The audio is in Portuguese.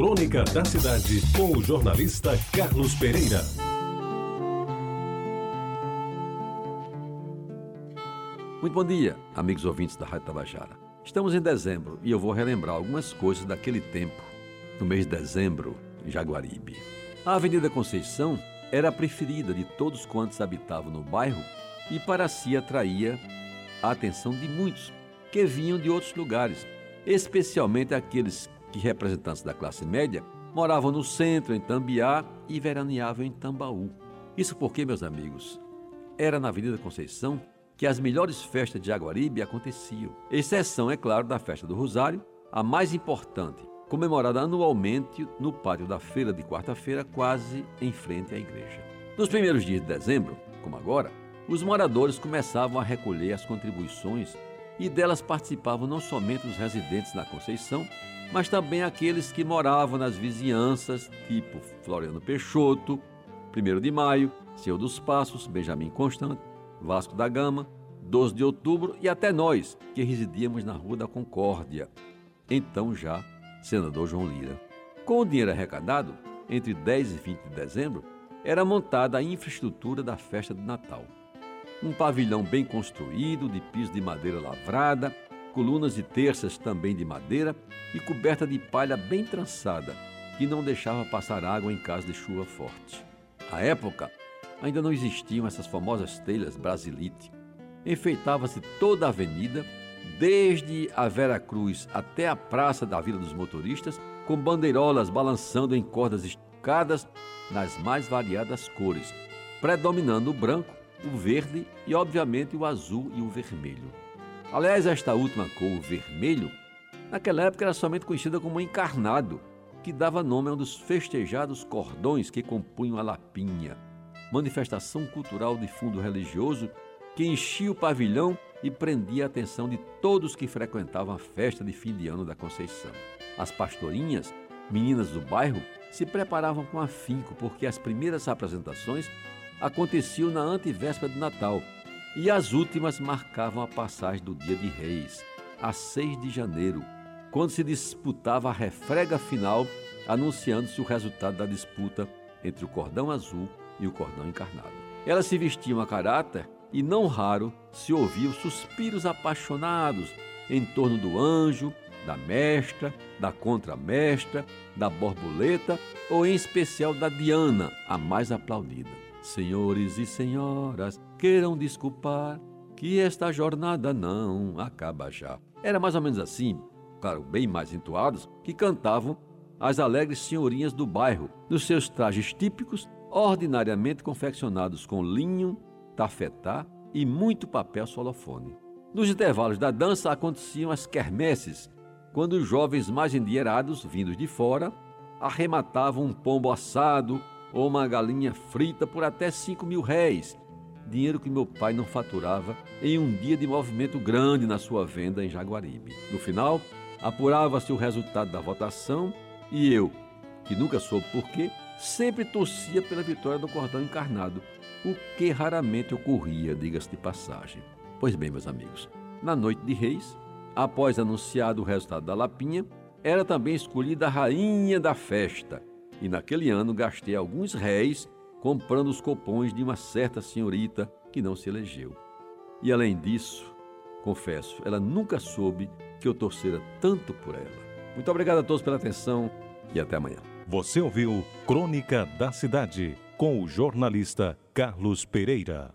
Crônica da Cidade, com o jornalista Carlos Pereira. Muito bom dia, amigos ouvintes da Rádio Tabajara. Estamos em dezembro e eu vou relembrar algumas coisas daquele tempo, no mês de dezembro, em Jaguaribe. A Avenida Conceição era a preferida de todos quantos habitavam no bairro e para si atraía a atenção de muitos que vinham de outros lugares, especialmente aqueles que, representantes da classe média, moravam no centro, em Tambiá, e veraneavam em Tambaú. Isso porque, meus amigos, era na Avenida Conceição que as melhores festas de Jaguaribe aconteciam. Exceção, é claro, da festa do Rosário, a mais importante, comemorada anualmente no pátio da feira de quarta-feira, quase em frente à igreja. Nos primeiros dias de dezembro, como agora, os moradores começavam a recolher as contribuições e delas participavam não somente os residentes na Conceição, mas também aqueles que moravam nas vizinhanças, tipo Floriano Peixoto, 1 de Maio, Senhor dos Passos, Benjamin Constante, Vasco da Gama, 12 de Outubro e até nós, que residíamos na Rua da Concórdia, então já senador João Lira. Com o dinheiro arrecadado, entre 10 e 20 de dezembro, era montada a infraestrutura da festa de Natal. Um pavilhão bem construído, de piso de madeira lavrada, colunas e terças também de madeira e coberta de palha bem trançada, que não deixava passar água em caso de chuva forte. À época, ainda não existiam essas famosas telhas brasilite. Enfeitava-se toda a avenida, desde a Vera Cruz até a Praça da Vila dos Motoristas, com bandeirolas balançando em cordas esticadas nas mais variadas cores, predominando o branco, o verde e, obviamente, o azul e o vermelho. Aliás, esta última cor, o vermelho, naquela época era somente conhecida como encarnado, que dava nome a um dos festejados cordões que compunham a lapinha, manifestação cultural de fundo religioso que enchia o pavilhão e prendia a atenção de todos que frequentavam a festa de fim de ano da Conceição. As pastorinhas, meninas do bairro, se preparavam com afinco porque as primeiras apresentações aconteciam na antevéspera de Natal e as últimas marcavam a passagem do dia de Reis, a 6 de janeiro, quando se disputava a refrega final, anunciando-se o resultado da disputa entre o cordão azul e o cordão encarnado. Elas se vestiam a caráter e não raro se ouviam suspiros apaixonados em torno do anjo, da mestra, da contramestra, da borboleta ou em especial da Diana, a mais aplaudida. Senhores e senhoras, queiram desculpar que esta jornada não acaba já. Era mais ou menos assim, claro, bem mais entoados, que cantavam as alegres senhorinhas do bairro, nos seus trajes típicos, ordinariamente confeccionados com linho, tafetá e muito papel solofone. Nos intervalos da dança aconteciam as quermesses, quando os jovens mais endinheirados, vindos de fora, arrematavam um pombo assado ou uma galinha frita por até cinco mil réis, dinheiro que meu pai não faturava em um dia de movimento grande na sua venda em Jaguaribe. No final, apurava-se o resultado da votação e eu, que nunca soube porquê, sempre torcia pela vitória do cordão encarnado, o que raramente ocorria, diga-se de passagem. Pois bem, meus amigos, na noite de Reis, após anunciado o resultado da Lapinha, era também escolhida a rainha da festa, e naquele ano gastei alguns réis comprando os copões de uma certa senhorita que não se elegeu. E além disso, confesso, ela nunca soube que eu torcera tanto por ela. Muito obrigado a todos pela atenção e até amanhã. Você ouviu Crônica da Cidade com o jornalista Carlos Pereira.